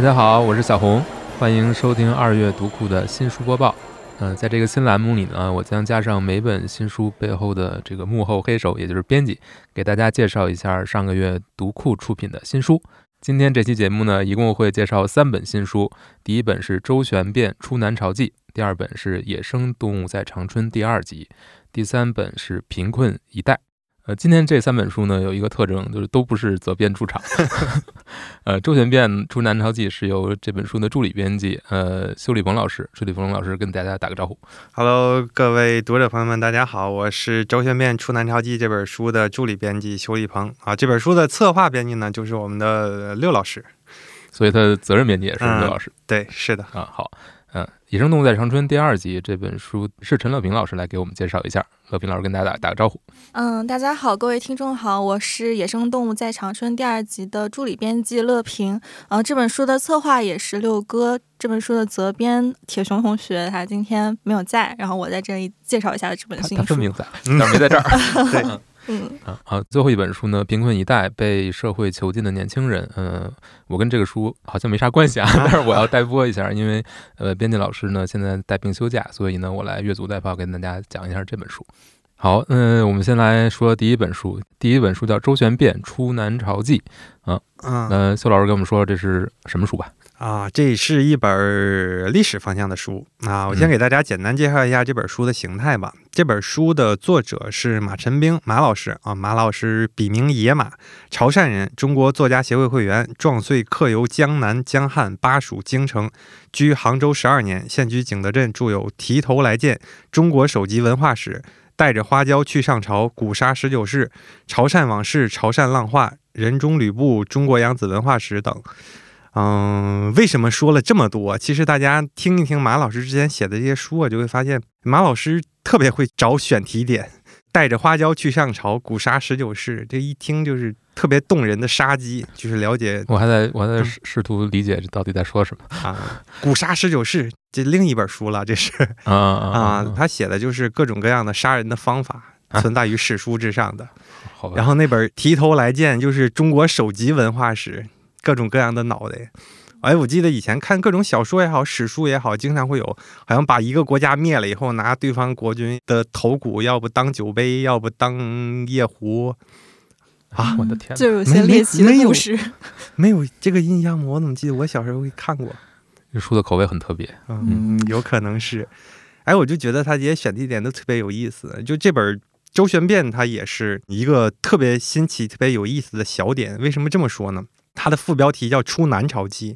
大家好，我是小红，欢迎收听二月读库的新书播报。嗯、在这个新栏目里呢，我将加上每本新书背后的这个幕后黑手，也就是编辑，给大家介绍一下上个月读库出品的新书。今天这期节目呢，一共会介绍三本新书，第一本是《周旋变出南朝记》，第二本是《野生动物在长春》第二集，第三本是《贫困一代》。呃，今天这三本书呢，有一个特征，就是都不是责编出场。呃，《周旋变出南朝记》是由这本书的助理编辑呃修理鹏老师，修立鹏老师跟大家打个招呼。Hello，各位读者朋友们，大家好，我是《周旋变出南朝记》这本书的助理编辑修立鹏啊。这本书的策划编辑呢，就是我们的六老师。所以他的责任编辑也是嗯刘老师、对，是的，啊。好，嗯，《野生动物在长春》第二集这本书是陈乐平老师来给我们介绍一下。乐平老师跟大家打打个招呼。嗯，大家好，各位听众好，我是《野生动物在长春》第二集的助理编辑乐平。呃，这本书的策划也是六哥，这本书的责编铁熊同学，他今天没有在，然后我在这里介绍一下这本新书。他分明在，但没在这儿。对，嗯，啊，好，最后一本书呢，《贫困一代：被社会囚禁的年轻人》。嗯、我跟这个书好像没啥关系啊，但是我要代播一下，因为呃，编辑老师呢现在带病休假，所以呢，我来越俎代庖跟大家讲一下这本书。好，嗯、我们先来说第一本书，第一本书叫《周旋变出南朝记》。啊嗯呃，秀老师跟我们说这是什么书吧？啊，这是一本历史方向的书啊。我先嗯给大家简单介绍一下这本书的形态吧。这本书的作者是马晨兵马老师啊，马老师笔名野马，潮汕人，中国作家协会会员，壮岁客游江南、江汉、巴蜀、京城，居杭州十二年，现居景德镇，著有《提头来见》《中国首级文化史》。带着花椒去上朝，古刹十九世，潮汕往事，潮汕浪画，人中吕布，中国扬子文化史等。嗯，为什么说了这么多？其实大家听一听马老师之前写的这些书啊，就会发现马老师特别会找选题点。带着花椒去上朝，古刹十九世，这一听就是特别动人的杀机，就是了解我还在我还在嗯试试图理解这到底在说什么啊，古刹十九世这另一本书了，这是 啊啊啊，他写的就是各种各样的杀人的方法，啊存在于史书之上的。然后那本《提头来见》就是中国首级文化史，各种各样的脑袋。哎，我记得以前看各种小说也好，史书也好，经常会有，好像把一个国家灭了以后，拿对方国君的头骨，要不当酒杯，要不当夜壶。啊，我的天哪，就有些猎奇的故事。没有这个印象吗？我怎么记得我小时候会看过？这书的口味很特别。嗯，有可能是。哎，我就觉得他这些选题点都特别有意思。就这本《周旋变》，它也是一个特别新奇、特别有意思的小点。为什么这么说呢？它的副标题叫《出南朝记》，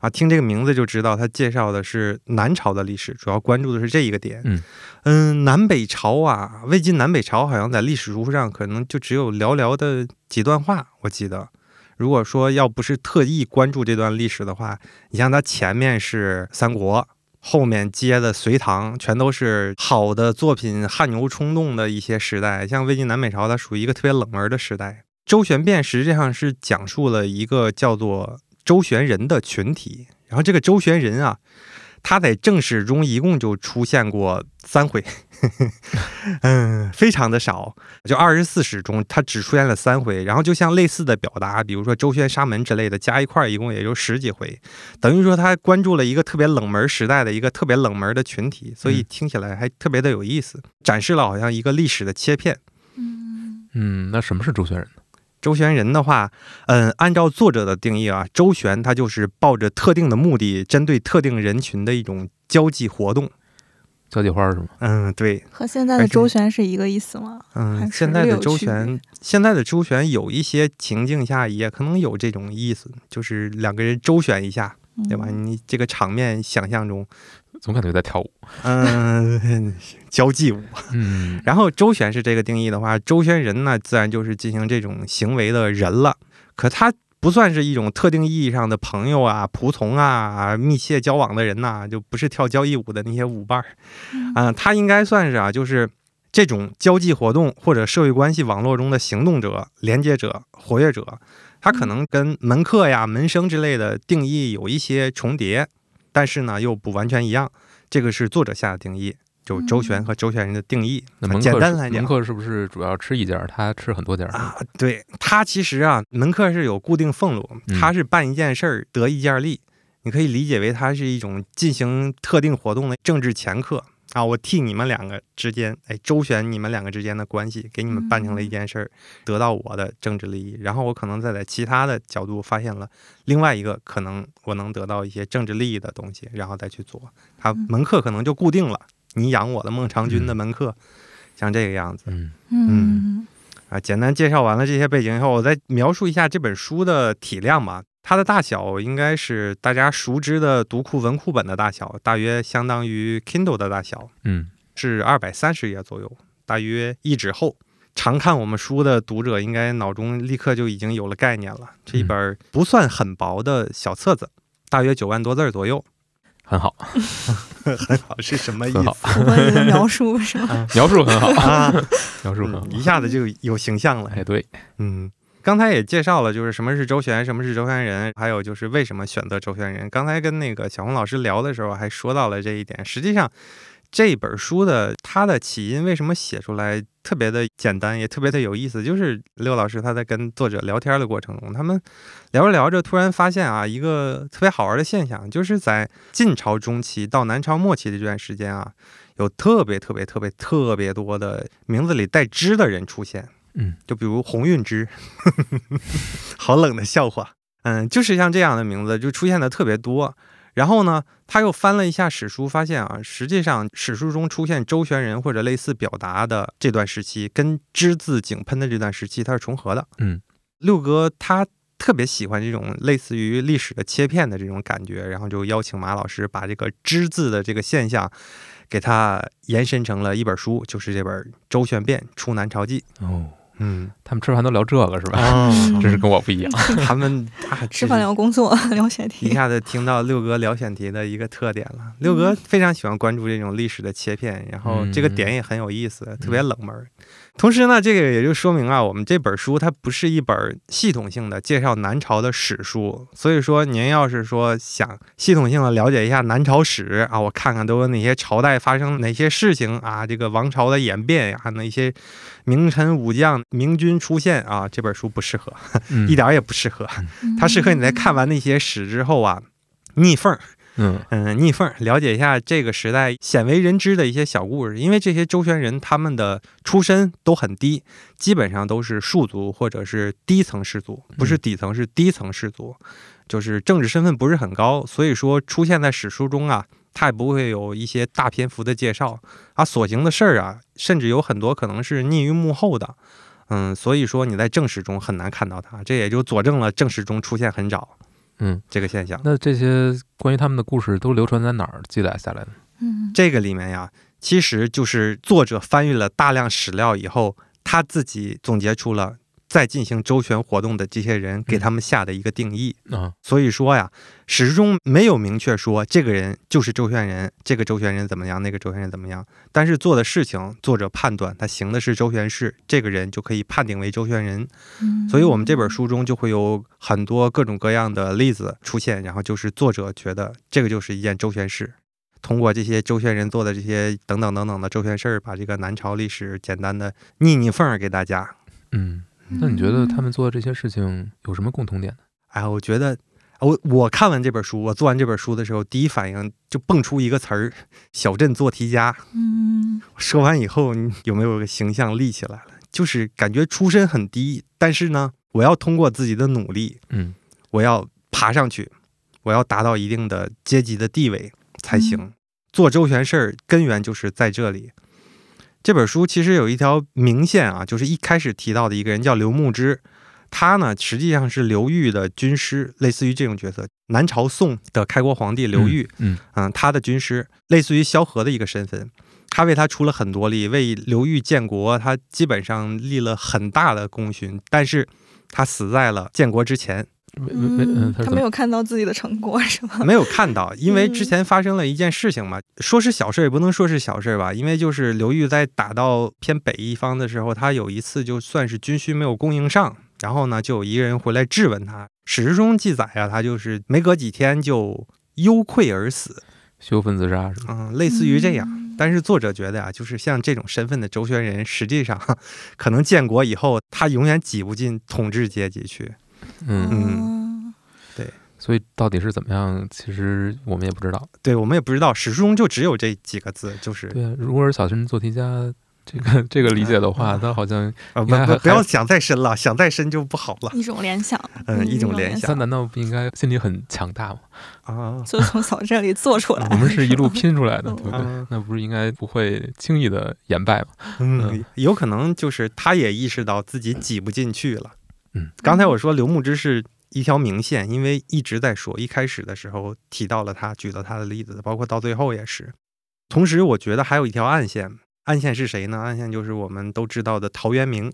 啊，听这个名字就知道，它介绍的是南朝的历史，主要关注的是这一个点。嗯嗯，南北朝啊，魏晋南北朝好像在历史书上可能就只有寥寥的几段话，我记得。如果说要不是特意关注这段历史的话，你像它前面是三国，后面接的隋唐，全都是好的作品，汗牛充栋的一些时代。像魏晋南北朝，它属于一个特别冷门的时代。周旋变实际上是讲述了一个叫做周旋人的群体，然后这个周旋人啊，他在正史中一共就出现过三回，嗯，非常的少。就二十四史中，他只出现了三回，然后就像类似的表达，比如说周旋沙门之类的，加一块儿一共也就十几回，等于说他关注了一个特别冷门时代的一个特别冷门的群体，所以嗯听起来还特别的有意思，展示了好像一个历史的切片。嗯嗯，那什么是周旋人呢？周旋人的话，嗯，按照作者的定义啊，周旋它就是抱着特定的目的，针对特定人群的一种交际活动。交际花是吗？嗯，对，和现在的周旋是一个意思吗？嗯，现在的周旋，现在的周旋有一些情境下也可能有这种意思，就是两个人周旋一下，对吧？嗯你这个场面想象中，总感觉在跳舞。嗯，交际舞。嗯，然后周旋是这个定义的话，周旋人呢，自然就是进行这种行为的人了。可他不算是一种特定意义上的朋友啊、仆从啊、密切交往的人呐、就不是跳交谊舞的那些舞伴儿嗯啊、他应该算是啊，就是这种交际活动或者社会关系网络中的行动者、连接者、活跃者。他可能跟门客呀、门生之类的定义有一些重叠，但是呢又不完全一样。这个是作者下的定义，就周旋和周旋人的定义。那门简单来讲客是门客是不是主要吃一家？他吃很多家？啊，对他其实啊，门客是有固定俸禄，嗯他是办一件事儿得一件利，你可以理解为它是一种进行特定活动的政治掮客啊。我替你们两个之间，哎，周旋你们两个之间的关系，给你们办成了一件事儿，得到我的政治利益。然后我可能再在其他的角度发现了另外一个可能我能得到一些政治利益的东西，然后再去做。他门客可能就固定了，你养我的孟尝君的门客，像这个样子。嗯嗯啊，简单介绍完了这些背景以后，我再描述一下这本书的体量吧。它的大小应该是大家熟知的读库文库本的大小，大约相当于 Kindle 的大小，嗯是二百三十页左右，大约一指厚。常看我们书的读者应该脑中立刻就已经有了概念了。这一本不算很薄的小册子，大约九万多字儿左右，很好，很好是什么意思？符合你的描述是吗？描述很好，啊？描述很好嗯，一下子就有形象了。哎，对，嗯，刚才也介绍了，就是什么是周旋，什么是周旋人，还有就是为什么选择周旋人。刚才跟那个小红老师聊的时候，还说到了这一点。实际上，这本书的它的起因为什么写出来特别的简单，也特别的有意思，就是刘老师他在跟作者聊天的过程中，他们聊着聊着，突然发现啊，一个特别好玩的现象，就是在晋朝中期到南朝末期的这段时间啊，有特别特别特别特别多的名字里带“之”的人出现。嗯，就比如鸿运之，好冷的笑话。嗯，就是像这样的名字就出现的特别多。然后呢，他又翻了一下史书，发现啊，实际上史书中出现周旋人或者类似表达的这段时期，跟之字井喷的这段时期它是重合的。嗯，六哥他特别喜欢这种类似于历史的切片的这种感觉，然后就邀请马老师把这个之字的这个现象，给他延伸成了一本书，就是这本《周旋变出南朝记》。哦，嗯，他们吃饭都聊这个是吧？啊 真是跟我不一样。他们啊，吃饭聊工作 聊选题一，下子听到六哥聊选题的一个特点了。六哥非常喜欢关注这种历史的切片，然后这个点也很有意思，特别冷门。同时呢，这个也就说明啊，我们这本书它不是一本系统性的介绍南朝的史书。所以说，您要是说想系统性的了解一下南朝史啊，我看看都有哪些朝代发生哪些事情啊，这个王朝的演变呀、那些名臣武将、明君出现啊，这本书不适合，嗯一点也不适合。它适合你在看完那些史之后啊，逆缝儿，嗯嗯，逆缝了解一下这个时代鲜为人知的一些小故事。因为这些周旋人他们的出身都很低，基本上都是庶族或者是低层氏族，不是底层是低层氏族，就是政治身份不是很高，所以说出现在史书中啊。他也不会有一些大篇幅的介绍，啊，所行的事儿啊，甚至有很多可能是匿于幕后的，嗯，所以说你在正史中很难看到他，这也就佐证了正史中出现很早嗯，这个现象。那这些关于他们的故事都流传在哪儿记载下来的？嗯这个里面呀，其实就是作者翻阅了大量史料以后，他自己总结出了在进行周旋活动的这些人给他们下的一个定义。啊，所以说呀，史书中没有明确说这个人就是周旋人，这个周旋人怎么样，那个周旋人怎么样。但是做的事情，作者判断他行的是周旋事，这个人就可以判定为周旋人。嗯所以，我们这本书中就会有很多各种各样的例子出现，然后就是作者觉得这个就是一件周旋事，通过这些周旋人做的这些等等等等的周旋事儿，把这个南朝历史简单的逆逆缝儿给大家。嗯，那你觉得他们做的这些事情有什么共同点呢？哎，我觉得我我看完这本书，我做完这本书的时候，第一反应就蹦出一个词儿“小镇做题家”。嗯说完以后，你有没有个形象立起来了？就是感觉出身很低，但是呢，我要通过自己的努力，嗯我要爬上去，我要达到一定的阶级的地位才行。做周旋事儿根源就是在这里。这本书其实有一条明线啊，就是一开始提到的一个人叫刘牧之，他呢实际上是刘裕的军师，类似于这种角色。南朝宋的开国皇帝刘裕，嗯嗯，他的军师类似于萧何的一个身份，他为他出了很多力，为刘裕建国，他基本上立了很大的功勋，但是他死在了建国之前，为为为嗯，嗯，他没他是怎么？有看到自己的成果是吗？没有看到，因为之前发生了一件事情嘛，说是小事也不能说是小事吧，因为就是刘裕在打到偏北一方的时候，他有一次就算是军需没有供应上，然后呢，就有一个人回来质问他，史实中记载啊，他就是没隔几天就忧愧而死，羞愤自杀是吗？嗯，类似于这样。嗯但是作者觉得啊，就是像这种身份的周旋人，实际上 可能建国以后，他永远挤不进统治阶级去。嗯，嗯哦所以到底是怎么样，其实我们也不知道。对我们也不知道，史书中就只有这几个字，就是对啊，如果是小学生做题家。这个 这个理解的话，他好像啊不不不要想再深了，想再深就不好了。一种联想，嗯，一种联想。他难道不应该心里很强大吗？啊，就从小这里做出来。我们是一路拼出来的，对不对？那不是应该不会轻易的言败吗？嗯，有可能就是他也意识到自己挤不进去了。嗯，刚才我说刘牧之是一条明线，因为一直在说，一开始的时候提到了他，举了他的例子，包括到最后也是。同时，我觉得还有一条暗线。暗线是谁呢？暗线就是我们都知道的陶渊明。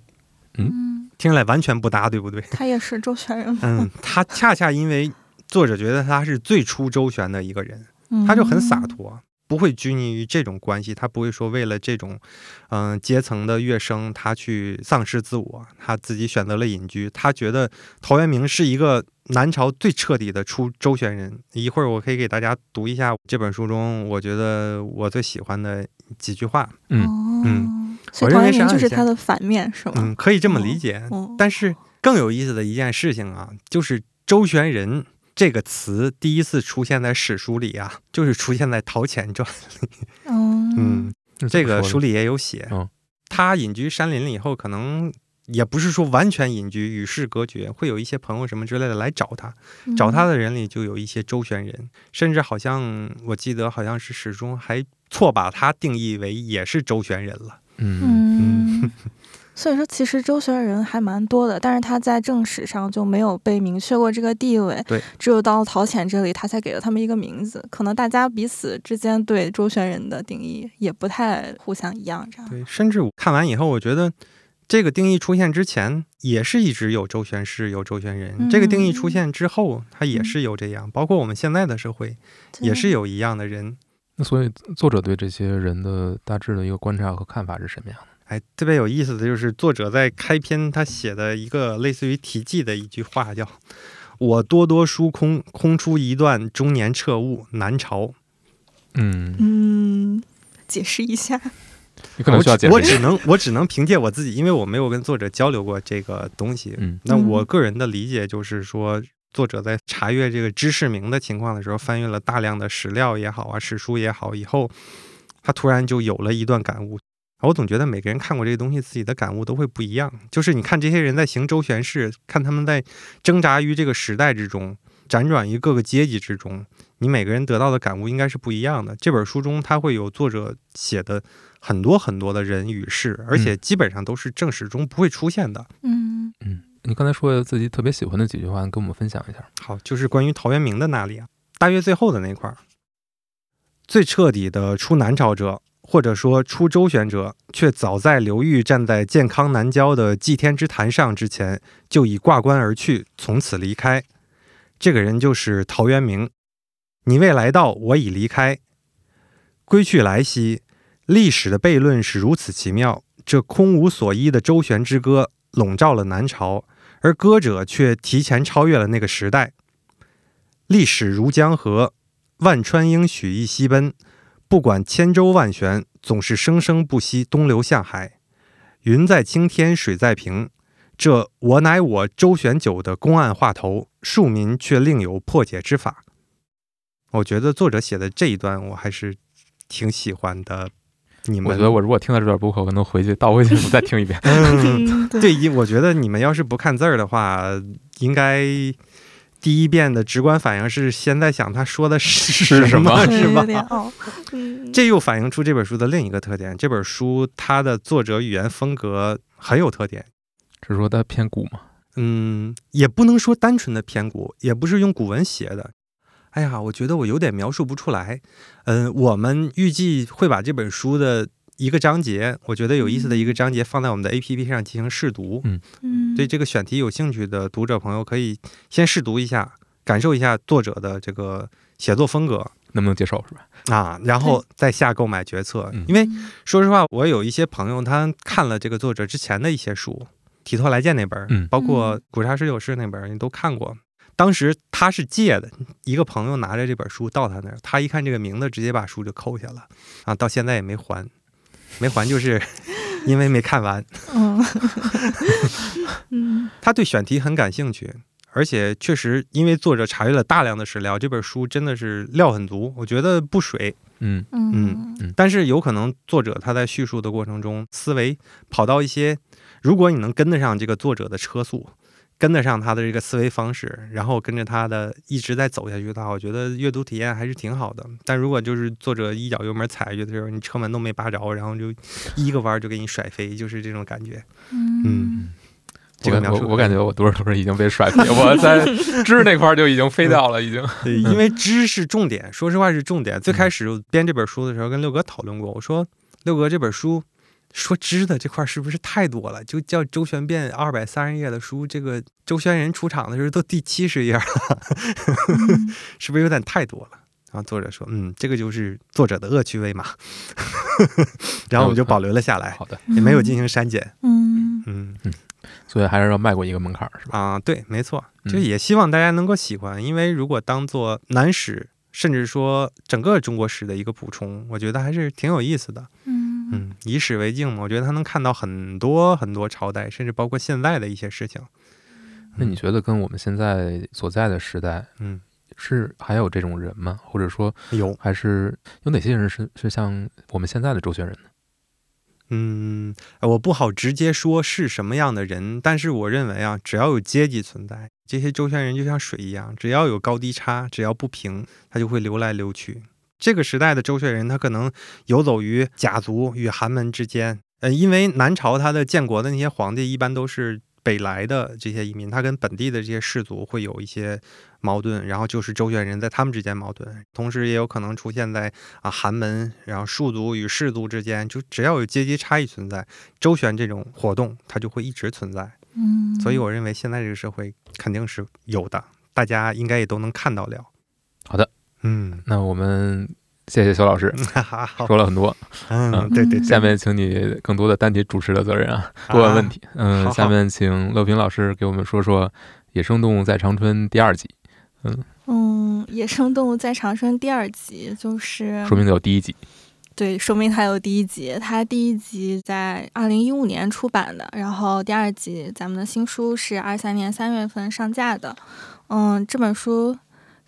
嗯，听起来完全不搭，对不对？他也是周旋人。嗯，他恰恰因为作者觉得他是最初周旋的一个人，他就很洒脱，不会拘泥于这种关系，他不会说为了这种嗯阶层的跃升，他去丧失自我，他自己选择了隐居。他觉得陶渊明是一个南朝最彻底的出周旋人。一会儿我可以给大家读一下这本书中，我觉得我最喜欢的。几句话，嗯嗯，所以陶渊明就是他的反面，是吗？嗯，可以这么理解。但是更有意思的一件事情啊，就是“周旋人”这个词第一次出现在史书里啊，就是出现在《陶潜传》里。嗯，这个书里也有写。他隐居山林了以后，可能。也不是说完全隐居、与世隔绝，会有一些朋友什么之类的来找他。找他的人里就有一些周旋人，甚至好像我记得好像是始终还错把他定义为也是周旋人了。嗯嗯，所以说其实周旋人还蛮多的，但是他在正史上就没有被明确过这个地位。对，只有到陶潜这里，他才给了他们一个名字。可能大家彼此之间对周旋人的定义也不太互相一样，这样。对，甚至看完以后，我觉得。这个定义出现之前，也是一直有周旋师、有周旋人。这个定义出现之后，它也是有这样。包括我们现在的社会，也是有一样的人。那所以，作者对这些人的大致的一个观察和看法是什么样的？哎，特别有意思的就是，作者在开篇他写的一个类似于题记的一句话，叫“我多多疏空，空出一段中年彻悟南朝。”嗯嗯，解释一下。你可能需要解释。我只能我只能凭借我自己，因为我没有跟作者交流过这个东西。嗯，那我个人的理解就是说，作者在查阅这个知识名的情况的时候，翻阅了大量的史料也好啊，史书也好，以后他突然就有了一段感悟。我总觉得每个人看过这个东西，自己的感悟都会不一样。就是你看这些人在行周旋式，看他们在挣扎于这个时代之中，辗转于各个阶级之中，你每个人得到的感悟应该是不一样的。这本书中，它会有作者写的。很多很多的人与事，而且基本上都是正史中不会出现的。嗯嗯，你刚才说的自己特别喜欢的几句话，跟我们分享一下。好，就是关于陶渊明的那里啊，大约最后的那块儿，最彻底的出南朝者，或者说出周旋者，却早在刘裕站在健康南郊的祭天之坛上之前，就已挂冠而去，从此离开。这个人就是陶渊明。你未来到，我已离开，归去来兮。历史的悖论是如此奇妙，这空无所依的周旋之歌笼罩了南朝，而歌者却提前超越了那个时代。历史如江河，万川应许一西奔，不管千舟万旋，总是生生不息东流向海。云在青天，水在平，这我乃我周旋久的公案话头，庶民却另有破解之法。我觉得作者写的这一段，我还是挺喜欢的。你们，我觉得我如果听到这段播客，我可能回去倒回去再听一遍。嗯，对，一我觉得你们要是不看字儿的话，应该第一遍的直观反应是先在想他说的是什么，是吧？这又反映出这本书的另一个特点：这本书它的作者语言风格很有特点。是说它偏古吗？嗯，也不能说单纯的偏古，也不是用古文写的。哎呀，我觉得我有点描述不出来。嗯，我们预计会把这本书的一个章节，我觉得有意思的一个章节放在我们的 APP 上进行试读。嗯嗯，对这个选题有兴趣的读者朋友，可以先试读一下，感受一下作者的这个写作风格，能不能接受是吧？啊，然后再下购买决策。因为说实话，我有一些朋友他看了这个作者之前的一些书，《体托来见》那本，嗯，包括《古刹十九世》那本，你都看过。当时他是借的，一个朋友拿着这本书到他那儿，他一看这个名字，直接把书就扣下了，啊，到现在也没还，没还就是 因为没看完。嗯，他对选题很感兴趣，而且确实因为作者查阅了大量的史料，这本书真的是料很足，我觉得不水。嗯嗯嗯但是有可能作者他在叙述的过程中，思维跑到一些，如果你能跟得上这个作者的车速，跟得上他的这个思维方式，然后跟着他的一直在走下去的话，我觉得阅读体验还是挺好的。但如果就是作者一脚油门踩下去的时候，你车门都没扒着，然后就一个弯儿就给你甩飞，就是这种感觉。嗯这个描述我我感觉我多少多少已经被甩飞，我在 知那块儿就已经飞掉了，已经。对，因为知是重点，说实话是重点。最开始编这本书的时候，跟六哥讨论过，我说六哥这本书说知的这块是不是太多了？就叫周旋变二百三十页的书，这个周旋人出场的时候都第七十页了，是不是有点太多了？然后作者说，嗯，这个就是作者的恶趣味嘛。然后我们就保留了下来，好的，也没有进行删减。嗯嗯嗯所以还是要迈过一个门槛儿，是吧？啊，对，没错，嗯就也希望大家能够喜欢，因为如果当做南史，甚至说整个中国史的一个补充，我觉得还是挺有意思的。嗯嗯，以史为镜嘛，我觉得他能看到很多很多朝代，甚至包括现在的一些事情。那你觉得跟我们现在所在的时代嗯，是还有这种人吗？或者说有，还是有哪些人是是像我们现在的周旋人呢？嗯，我不好直接说是什么样的人，但是我认为啊，只要有阶级存在，这些周旋人就像水一样，只要有高低差，只要不平，它就会流来流去。这个时代的周旋人，他可能游走于甲族与寒门之间。呃，因为南朝他的建国的那些皇帝一般都是北来的这些移民，他跟本地的这些氏族会有一些矛盾，然后就是周旋人在他们之间矛盾，同时也有可能出现在啊寒门，然后庶族与氏族之间，就只要有阶级差异存在，周旋这种活动它就会一直存在。嗯，所以我认为现在这个社会肯定是有的，大家应该也都能看到了。好的，嗯，那我们谢谢肖老师，说了很多，嗯，嗯对对，下面请你更多的担起主持的责任啊，多问问题。嗯，下面请乐平老师给我们说说《野生动物在长春》第二集，嗯嗯，野生动物在长春第二集就是说明得有第一集。对，说明它有第一集。它第一集在二零一五年出版的，然后第二集咱们的新书是二三年三月份上架的。嗯，这本书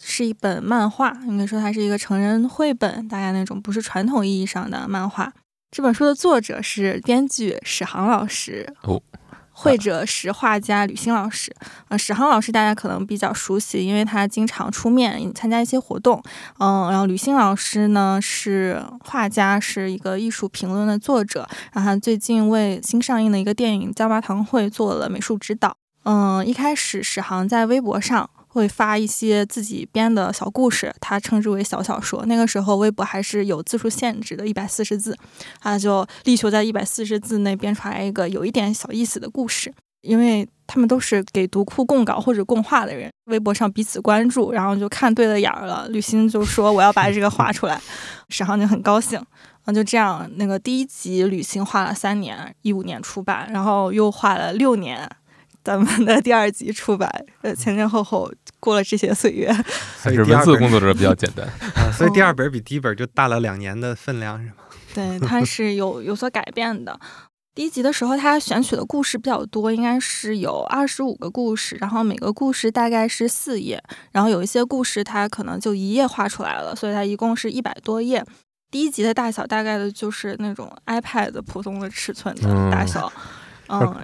是一本漫画，应该说它是一个成人绘本，大概那种不是传统意义上的漫画。这本书的作者是编剧史航老师，哦 绘者是画家吕欣老师。呃，史航老师大家可能比较熟悉，因为他经常出面参加一些活动。嗯，然后吕欣老师呢是画家，是一个艺术评论的作者。然后他最近为新上映的一个电影《椒麻堂会》做了美术指导。嗯，一开始史航在微博上会发一些自己编的小故事，他称之为小小说。那个时候微博还是有字数限制的，一百四十字，他就力求在一百四十字内编出来一个有一点小意思的故事。因为他们都是给读库供稿或者供画的人，微博上彼此关注，然后就看对了眼儿了。吕欣就说我要把这个画出来，史航就很高兴。啊，就这样，那个第一集吕欣画了三年，一五年出版，然后又画了六年，咱们的第二集出版，呃，前前后后过了这些岁月。还是文所以第二本字工作者比较简单。啊，所以第二本比第一本就大了两年的分量，是吗？对，它是有有所改变的。第一集的时候，它选取的故事比较多，应该是有二十五个故事，然后每个故事大概是四页，然后有一些故事它可能就一页画出来了，所以它一共是一百多页。第一集的大小大概的就是那种 iPad 普通的尺寸的大小，嗯，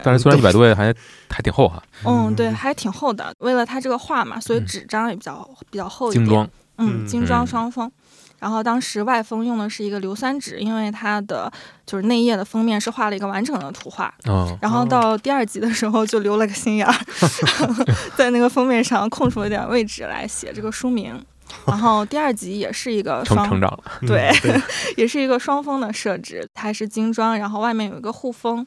但是虽然一百多页还还挺厚哈，嗯，对，还挺厚的。为了它这个画嘛，所以嗯纸张也比较比较厚一点。精装。嗯，嗯精装嗯双封。然后当时外封用的是一个硫酸纸，因为它的就是内页的封面是画了一个完整的图画。哦，然后到第二集的时候就留了个心眼儿，在那个封面上空出了点位置来写这个书名。然后第二集也是一个双成成长了。对，也是一个双封的设置，它是精装，然后外面有一个护封。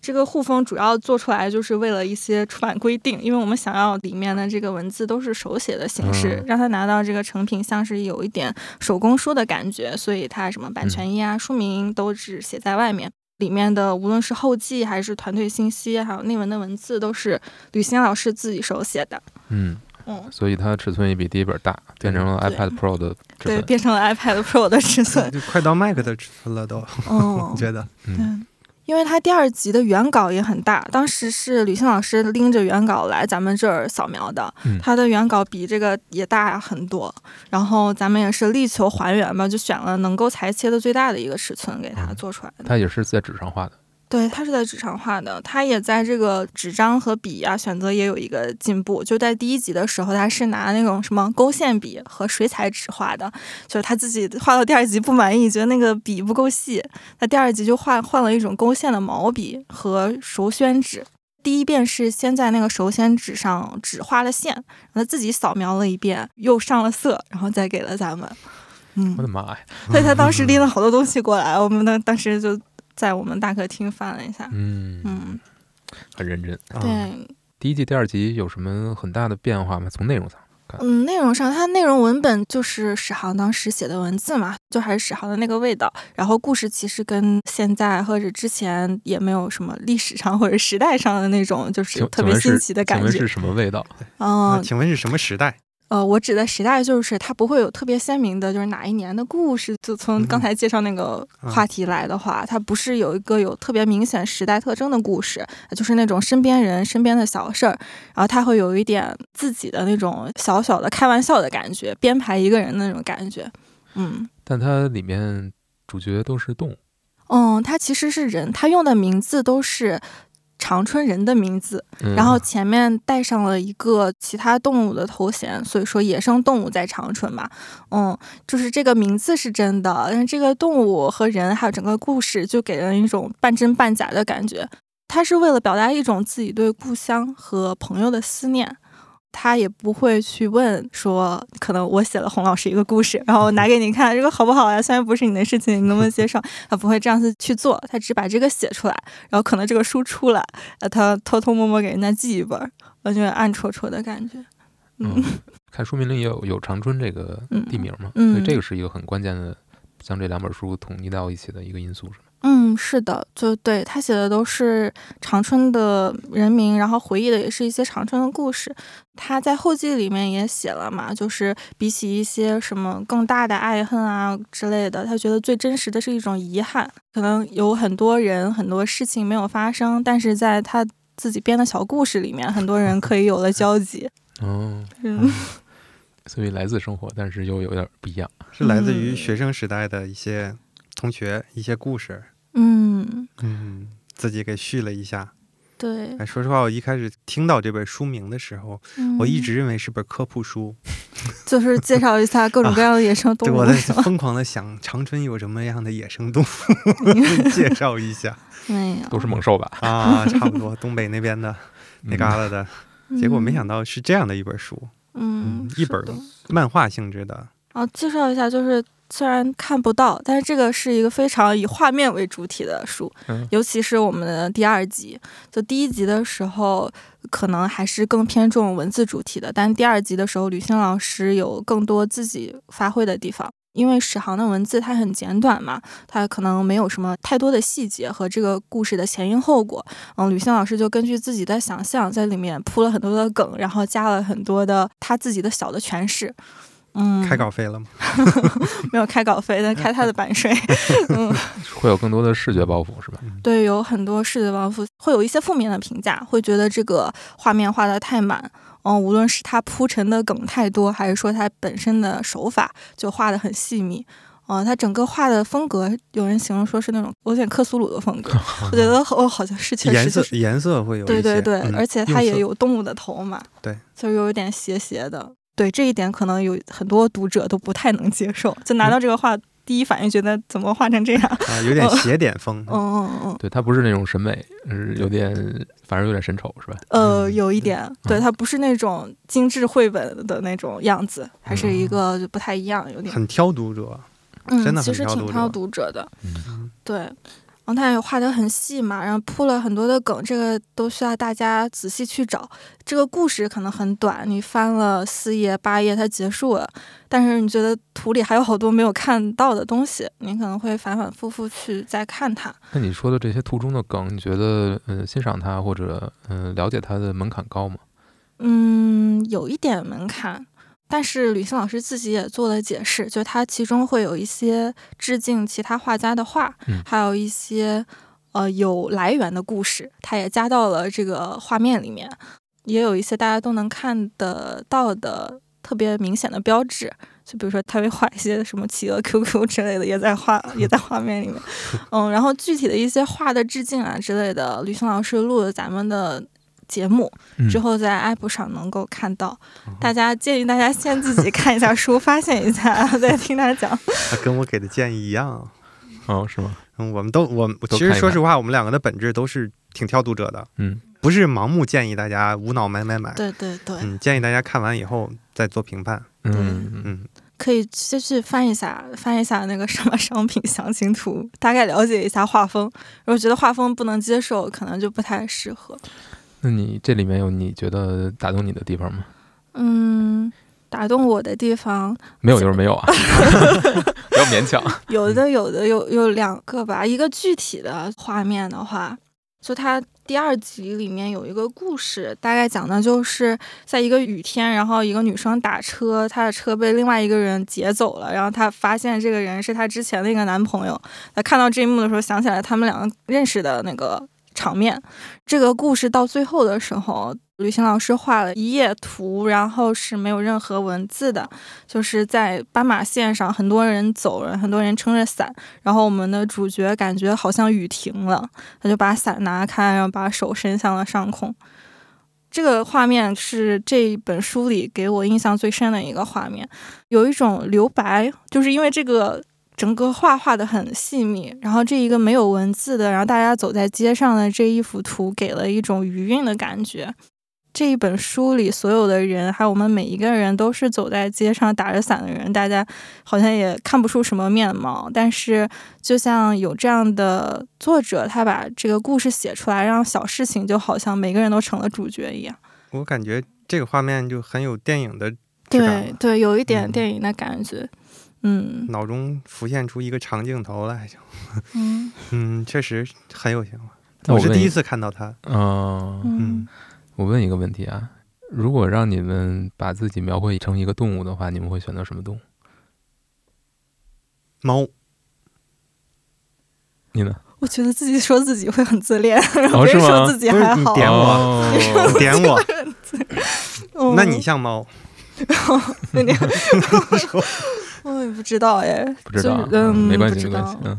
这个护封主要做出来就是为了一些出版规定，因为我们想要里面的这个文字都是手写的形式，嗯让他拿到这个成品像是有一点手工书的感觉，所以它什么版权页啊、书名都是写在外面。里面的无论是后记还是团队信息，还有内文的文字，都是吕欣老师自己手写的。嗯，嗯，所以它尺寸也比第一本大，变成了 iPad Pro 的尺对，寸。变成了 iPad Pro 的尺寸。就快到 Mac 的尺寸了都，哦 我，觉得。嗯，因为他第二集的原稿也很大，当时是吕欣老师拎着原稿来咱们这儿扫描的，嗯他的原稿比这个也大很多。然后咱们也是力求还原吧，就选了能够裁切的最大的一个尺寸给他嗯做出来的。他也是在纸上画的。对，他是在纸上画的，他也在这个纸张和笔啊选择也有一个进步。就在第一集的时候，他是拿那种什么勾线笔和水彩纸画的，就是他自己画到第二集不满意，觉得那个笔不够细，他第二集就换换了一种勾线的毛笔和熟宣纸。第一遍是先在那个熟宣纸上只画了线，然后自己扫描了一遍，又上了色，然后再给了咱们。嗯我，的妈呀！所以他当时拎 了好多东西过来，我们当当时就在我们大客厅翻了一下。嗯，嗯，很认真。啊对，第一季、第二集有什么很大的变化吗？从内容上，嗯，内容上它内容文本就是史航当时写的文字嘛，就还是史航的那个味道。然后故事其实跟现在或者之前也没有什么历史上或者时代上的那种就是特别新奇的感觉请问是。什么味道？那嗯，请问是什么时代？呃，我指的时代就是它不会有特别鲜明的，就是哪一年的故事。就从刚才介绍那个嗯话题来的话，它不是有一个有特别明显时代特征的故事，就是那种身边人身边的小事儿，然后它会有一点自己的那种小小的开玩笑的感觉，编排一个人的那种感觉。嗯但它里面主角都是动物。嗯，它其实是人，它用的名字都是。长春人的名字，嗯。然后前面带上了一个其他动物的头衔，所以说野生动物在长春嘛，嗯，就是这个名字是真的，但是这个动物和人还有整个故事就给人一种半真半假的感觉。他是为了表达一种自己对故乡和朋友的思念，他也不会去问说，可能我写了洪老师一个故事，然后拿给你看，这个好不好呀？虽然不是你的事情，你能不能接受？他不会这样子去做，他只把这个写出来，然后可能这个书出来，呃，他偷偷摸摸给人家寄一本儿，我觉得暗戳戳的感觉。嗯嗯，看书名里也有有长春这个嗯地名嘛，嗯所以这个是一个很关键的，将这两本书统一到一起的一个因素，是吗？嗯，是的，就对他写的都是长春的人民，然后回忆的也是一些长春的故事。他在后记里面也写了嘛，就是比起一些什么更大的爱恨啊之类的，他觉得最真实的是一种遗憾。可能有很多人很多事情没有发生，但是在他自己编的小故事里面，很多人可以有了交集。哦，嗯所以来自生活，但是又有点不一样。是来自于嗯学生时代的一些同学一些故事，嗯，嗯，自己给续了一下。对，哎，说实话，我一开始听到这本书名的时候，我一直认为是本科普书，就是介绍一下各种各样的野生动 对，物。我在疯狂的想长春有什么样的野生动物，介绍一下。没有，都是猛兽吧？啊，差不多东北那边的那旮旯的。结果没想到，是这样的一本书，嗯，一本漫画性质的，啊，介绍一下，就是虽然看不到，但是这个是一个非常以画面为主体的书，嗯尤其是我们的第二集。就第一集的时候，可能还是更偏重文字主题的，但第二集的时候，吕星老师有更多自己发挥的地方。因为史航的文字它很简短嘛，它可能没有什么太多的细节和这个故事的前因后果。嗯，吕星老师就根据自己的想象在里面铺了很多的梗，然后加了很多的他自己的小的诠释。嗯，开稿费了吗？没有开稿费，但 开他的版税。嗯，会有更多的视觉包袱，是吧？对，有很多视觉包袱，会有一些负面的评价，会觉得这个画面画的太满。嗯，无论是他铺陈的梗太多，还是说他本身的手法就画的很细密。嗯，他整个画的风格，有人形容说是那种有点克苏鲁的风格，我觉得哦，好像是确实颜色就是颜色会有，对对对，嗯而且它也有动物的头嘛，对，就是有一点斜斜的。对这一点，可能有很多读者都不太能接受，就拿嗯到这个画，第一反应觉得怎么画成这样？啊，有点斜点风，嗯嗯嗯，对，它不是那种审美，是有点，反正有点神丑，是吧？呃，嗯有一点，对，嗯它不是那种精致绘本的那种样子，还是一嗯个就不太一样，有点，很挑读者，嗯，真的其很挑读者实挺挑读者的，嗯，对。然后他也画得很细嘛，然后铺了很多的梗，这个都需要大家仔细去找。这个故事可能很短，你翻了四页八页它结束了，但是你觉得图里还有好多没有看到的东西，你可能会反反复复去再看它。那你说的这些图中的梗，你觉得，嗯、欣赏它或者，嗯、了解它的门槛高吗？嗯，有一点门槛，但是吕星老师自己也做了解释，就他其中会有一些致敬其他画家的画，嗯还有一些呃有来源的故事，他也加到了这个画面里面，也有一些大家都能看得到的特别明显的标志，就比如说他会画一些什么企鹅 QQ 之类的，也在画也在画面里面，嗯，然后具体的一些画的致敬啊之类的，吕星老师录了咱们的。节目嗯之后在 app 上能够看到，大家建议大家先自己看一下书，发现一下，再听他讲。他跟我给的建议一样。哦，是吗？嗯，我们都我其实说实话，我们两个的本质都是挺挑读者的，嗯不是盲目建议大家无脑买买买。对对对，嗯，建议大家看完以后再做评判。嗯嗯嗯，可以先去翻一下，翻一下那个什么商品详情图，大概了解一下画风。如果觉得画风不能接受，可能就不太适合。那你这里面有你觉得打动你的地方吗？嗯，打动我的地方没有就是没有啊，不要勉强。有的有的有有两个吧。一个具体的画面的话，就它第二集里面有一个故事，大概讲的就是在一个雨天，然后一个女生打车，她的车被另外一个人劫走了，然后她发现这个人是她之前的一个男朋友。她看到这一幕的时候，想起来他们两个认识的那个场面。这个故事到最后的时候，旅行老师画了一页图，然后是没有任何文字的，就是在斑马线上，很多人走了，很多人撑着伞，然后我们的主角感觉好像雨停了，他就把伞拿开，然后把手伸向了上空。这个画面是这本书里给我印象最深的一个画面，有一种留白，就是因为这个整个画画的很细密，然后这一个没有文字的，然后大家走在街上的这一幅图，给了一种余韵的感觉。这一本书里所有的人，还有我们每一个人，都是走在街上打着伞的人，大家好像也看不出什么面貌，但是就像有这样的作者，他把这个故事写出来，让小事情就好像每个人都成了主角一样。我感觉这个画面就很有电影的对对，有一点嗯电影的感觉。嗯脑中浮现出一个长镜头来，就嗯。嗯，确实很有想法。我是第一次看到他，嗯，嗯。我问一个问题啊，如果让你们把自己描绘成一个动物的话，你们会选择什么动物？猫，你呢？我觉得自己说自己会很自恋，然哦后别人说自己还好。你点我哦。你点我，嗯。那你像猫，那你，我也不知道哎，不知道嗯，没关系，没关系。嗯，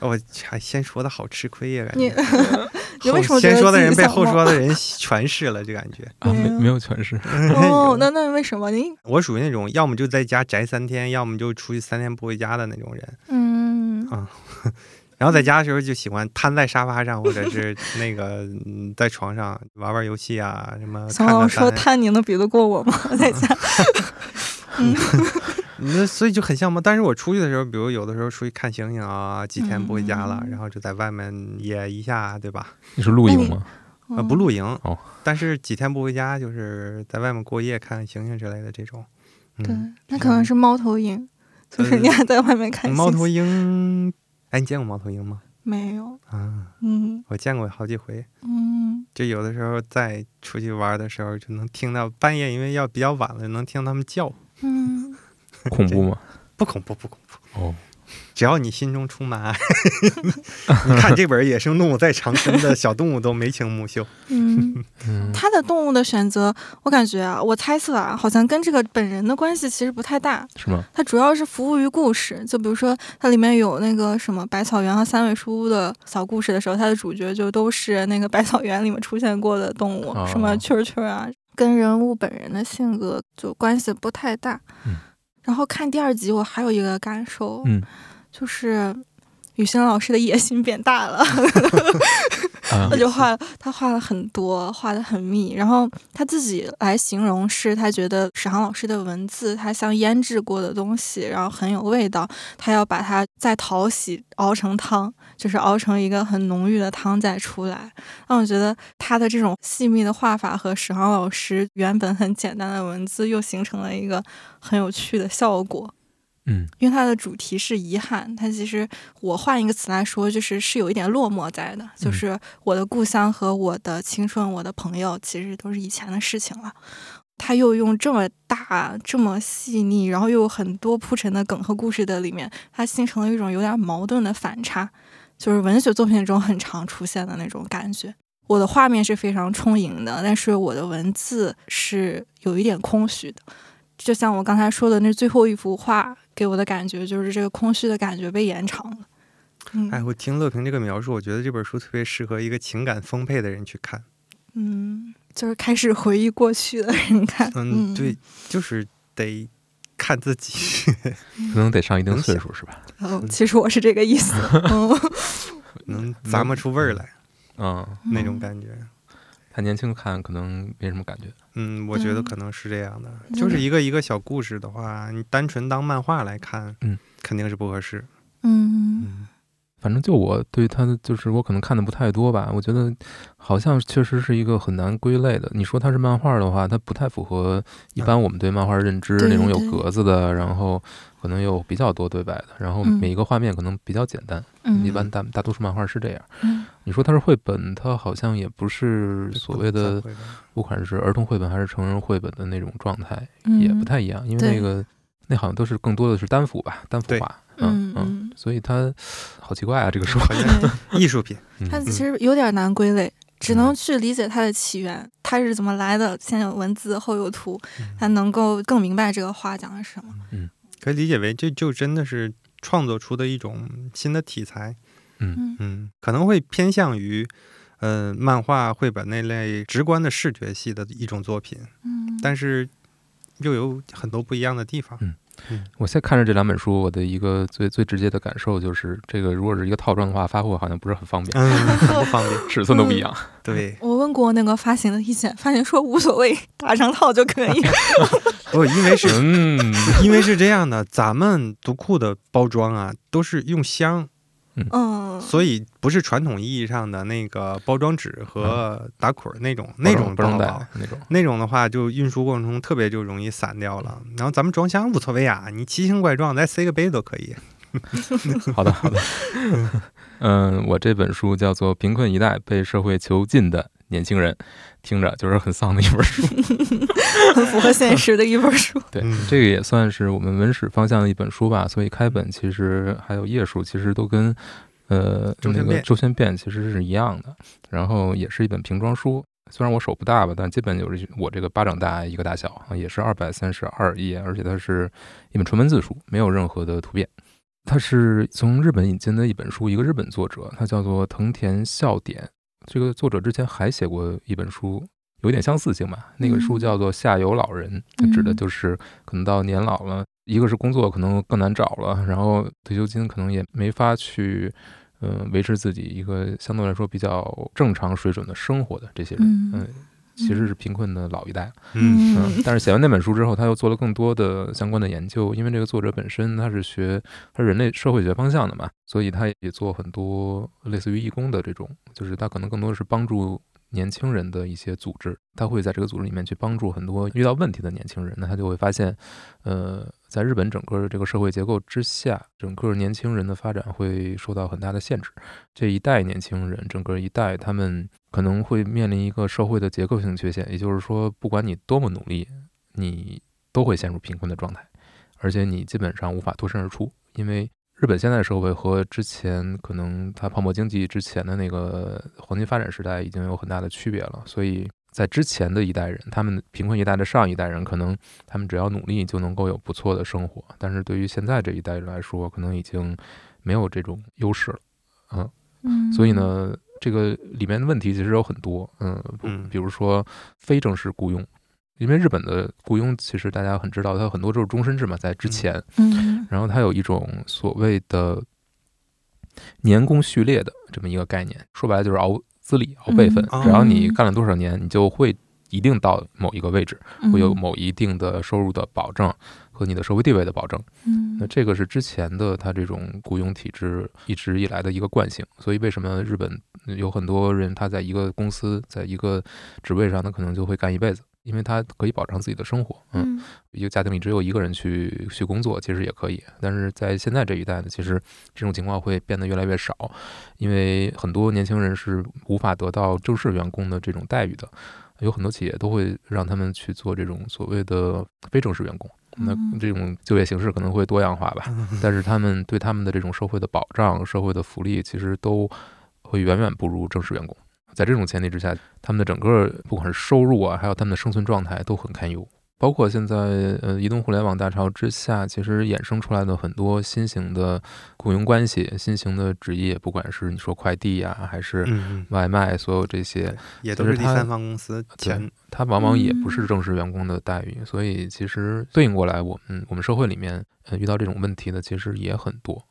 我 还先说的好吃亏呀，感觉。你为什么先说的人被后说的人诠释了，就感觉。啊，没嗯没有诠释。哦，那那为什么你我属于那种要么就在家宅三天，要么就出去三天不回家的那种人。嗯然后在家的时候就喜欢瘫在沙发上，或者是那个嗯在床上玩玩游戏啊，什么小老。说瘫你能比得过我吗？在家，那所以就很像嘛。但是我出去的时候，比如有的时候出去看星星啊，几天不回家了，嗯然后就在外面野一下，对吧？你是露营吗？呃，不露营哦，但是几天不回家，就是在外面过夜看星星之类的这种。对嗯，，那可能是猫头鹰，就是你还在外面看猫头鹰，哎，你见过猫头鹰吗？没有？啊，嗯我见过好几回。嗯就有的时候在出去玩的时候，就能听到半夜，因为要比较晚了，能听他们叫，嗯，恐怖吗？不恐怖，不恐怖。哦，只要你心中充满爱，你看这本《野生动物在长春》的小动物都眉清目秀。嗯，嗯，他的动物的选择，我感觉啊，我猜测啊，好像跟这个本人的关系其实不太大。是吗？它主要是服务于故事，就比如说它里面有那个什么百草园和三味书屋的小故事的时候，它的主角就都是那个百草园里面出现过的动物，哦什么蛐儿蛐儿啊，跟人物本人的性格就关系不太大。嗯然后看第二集，我还有一个感受，嗯就是雨欣老师的野心变大了。啊他就画，他画了很多，画的很密。然后他自己来形容是，他觉得史航老师的文字，它像腌制过的东西，然后很有味道。他要把它再淘洗，熬成汤，就是熬成一个很浓郁的汤再出来。那我觉得他的这种细密的画法和史航老师原本很简单的文字，又形成了一个很有趣的效果。嗯因为它的主题是遗憾，它其实我换一个词来说，就是是有一点落寞在的，就是我的故乡和我的青春，我的朋友，其实都是以前的事情了。他又用这么大、这么细腻，然后又有很多铺陈的梗和故事的里面，它形成了一种有点矛盾的反差。就是文学作品中很常出现的那种感觉。我的画面是非常充盈的，但是我的文字是有一点空虚的。就像我刚才说的，那最后一幅画给我的感觉就是这个空虚的感觉被延长了。嗯，哎，我听乐平这个描述，我觉得这本书特别适合一个情感丰沛的人去看。嗯，就是开始回忆过去的人看。嗯，对，就是得看自己，可能得上一定岁数是吧？哦，其实我是这个意思。嗯，能咂摸出味儿来，嗯，那种感觉。太年轻看可能没什么感觉。嗯，我觉得可能是这样的。就是一个一个小故事的话，你单纯当漫画来看，嗯，肯定是不合适。嗯，反正就我对他的，就是我可能看的不太多吧。我觉得好像确实是一个很难归类的。你说它是漫画的话，它不太符合一般我们对漫画认知那种有格子的，然后可能有比较多对白的，然后每一个画面可能比较简单。嗯，一般大大多数漫画是这样。嗯，你说它是绘本，它好像也不是所谓的，不管是儿童绘本还是成人绘本的那种状态，也不太一样。因为那个那好像都是更多的是单幅吧，单幅画。嗯嗯，所以它好奇怪啊，这个书 艺术品，它其实有点难归类，只能去理解它的起源，它是怎么来的，先有文字后有图，才能够更明白这个画讲的是什么。嗯，可以理解为这就真的是创作出的一种新的题材。嗯嗯，可能会偏向于呃漫画、绘本那类直观的视觉系的一种作品。嗯，但是又有很多不一样的地方。嗯。我现在看着这两本书，我的一个最最直接的感受就是，这个如果是一个套装的话，发货好像不是很方便，嗯，不方便，尺寸都不一样。对，我问过那个发行的意见，发行说无所谓，打上套就可以。不，因为是，嗯，因为是这样的，咱们读库的包装啊，都是用箱。嗯，所以不是传统意义上的那个包装纸和打捆儿那种那种包装袋那种那种的话，就运输过程中特别就容易散掉了。然后咱们装箱无所谓啊，你奇形怪状再塞个杯都可以。好的好的，嗯，我这本书叫做《贫困一代被社会囚禁的年轻人》。听着就是很丧的一本书，很符合现实的一本书。对，这个也算是我们文史方向的一本书吧。所以开本其实还有页数，其实都跟呃那个周宣变其实是一样的。然后也是一本平装书，虽然我手不大吧，但基本就是我这个巴掌大一个大小，也是二百三十二页，而且它是一本纯文字书，没有任何的图片。它是从日本引进的一本书，一个日本作者，他叫做藤田孝典。这个作者之前还写过一本书，有点相似性吧。那个书叫做《下游老人》，指的就是可能到年老了，一个是工作可能更难找了，然后退休金可能也没法去，嗯，维持自己一个相对来说比较正常水准的生活的这些人，嗯。其实是贫困的老一代，嗯。嗯，但是写完那本书之后，他又做了更多的相关的研究，因为这个作者本身他是学他人类社会学方向的嘛，所以他也做很多类似于义工的这种，就是他可能更多的是帮助年轻人的一些组织，他会在这个组织里面去帮助很多遇到问题的年轻人，那他就会发现，呃，在日本整个这个社会结构之下，整个年轻人的发展会受到很大的限制，这一代年轻人，整个一代他们。可能会面临一个社会的结构性缺陷，也就是说，不管你多么努力，你都会陷入贫困的状态，而且你基本上无法脱身而出。因为日本现在的社会和之前可能它泡沫经济之前的那个黄金发展时代已经有很大的区别了。所以在之前的一代人，他们贫困一代的上一代人，可能他们只要努力就能够有不错的生活。但是对于现在这一代人来说，可能已经没有这种优势了。嗯嗯，所以呢。这个里面的问题其实有很多，嗯嗯，比如说非正式雇佣，因为日本的雇佣其实大家很知道，它有很多都是终身制嘛，在之前，嗯，然后它有一种所谓的年功序列的这么一个概念，说白了就是熬资历、熬辈分，只要你干了多少年，你就会一定到某一个位置，会有某一定的收入的保证。和你的社会地位的保证，嗯，那这个是之前的他这种雇佣体制一直以来的一个惯性，所以为什么日本有很多人他在一个公司在一个职位上，他可能就会干一辈子，因为他可以保障自己的生活，嗯，一个家庭里只有一个人去去工作，其实也可以，但是在现在这一代呢，其实这种情况会变得越来越少，因为很多年轻人是无法得到正式员工的这种待遇的，有很多企业都会让他们去做这种所谓的非正式员工。那嗯这种就业形式可能会多样化吧，但是他们对他们的这种社会的保障、社会的福利，其实都会远远不如正式员工。在这种前提之下，他们的整个不管是收入啊，还有他们的生存状态都很堪忧。包括现在呃，移动互联网大潮之下，其实衍生出来的很多新型的雇佣关系、新型的职业，不管是你说快递呀、还是嗯，外卖，所有这些对，也都是第三方公司签，它往往也不嗯是正式员工的待遇，所以其实对应过来，我们我们社会里面呃遇到这种问题的其实也很多。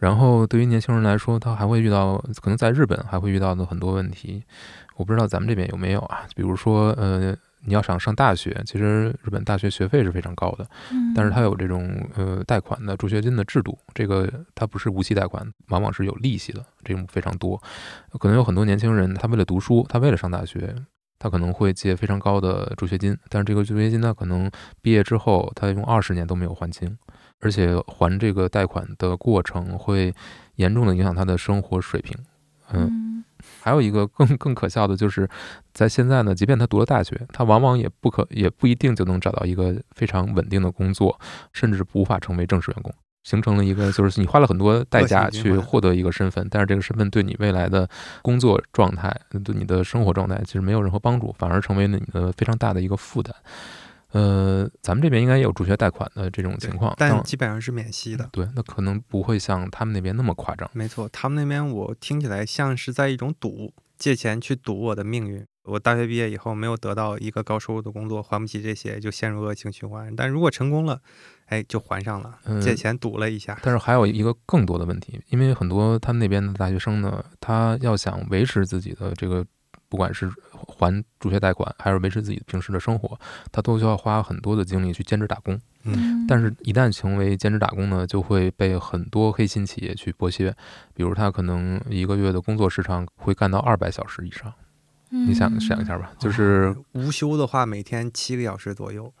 然后对于年轻人来说，他还会遇到，可能在日本还会遇到的很多问题，我不知道咱们这边有没有啊？比如说，呃，你要想上大学，其实日本大学学费是非常高的，嗯但是它有这种呃贷款的助学金的制度，这个它不是无息贷款，往往是有利息的，这种非常多。可能有很多年轻人，他为了读书，他为了上大学，他可能会借非常高的助学金，但是这个助学金他，可能毕业之后他用二十年都没有还清，而且还这个贷款的过程会严重的影响他的生活水平。嗯，嗯还有一个更更可笑的就是，在现在呢，即便他读了大学，他往往也不可也不一定就能找到一个非常稳定的工作，甚至无法成为正式员工，形成了一个就是你花了很多代价去获得一个身份，但是这个身份对你未来的工作状态、对你的生活状态其实没有任何帮助，反而成为了你的非常大的一个负担。呃，咱们这边应该也有助学贷款的这种情况，但基本上是免息的。对，那可能不会像他们那边那么夸张。没错，他们那边我听起来像是在一种赌，借钱去赌我的命运。我大学毕业以后没有得到一个高收入的工作，还不起这些，就陷入恶性循环。但如果成功了，哎，就还上了，嗯借钱赌了一下。但是还有一个更多的问题，因为很多他们那边的大学生呢，他要想维持自己的这个，不管是还助学贷款，还是维持自己平时的生活，他都需要花很多的精力去兼职打工。嗯，但是，一旦成为兼职打工呢，就会被很多黑心企业去剥削，比如他可能一个月的工作时长会干到二百小时以上。你想嗯想一下吧，就是无休的话，每天七个小时左右，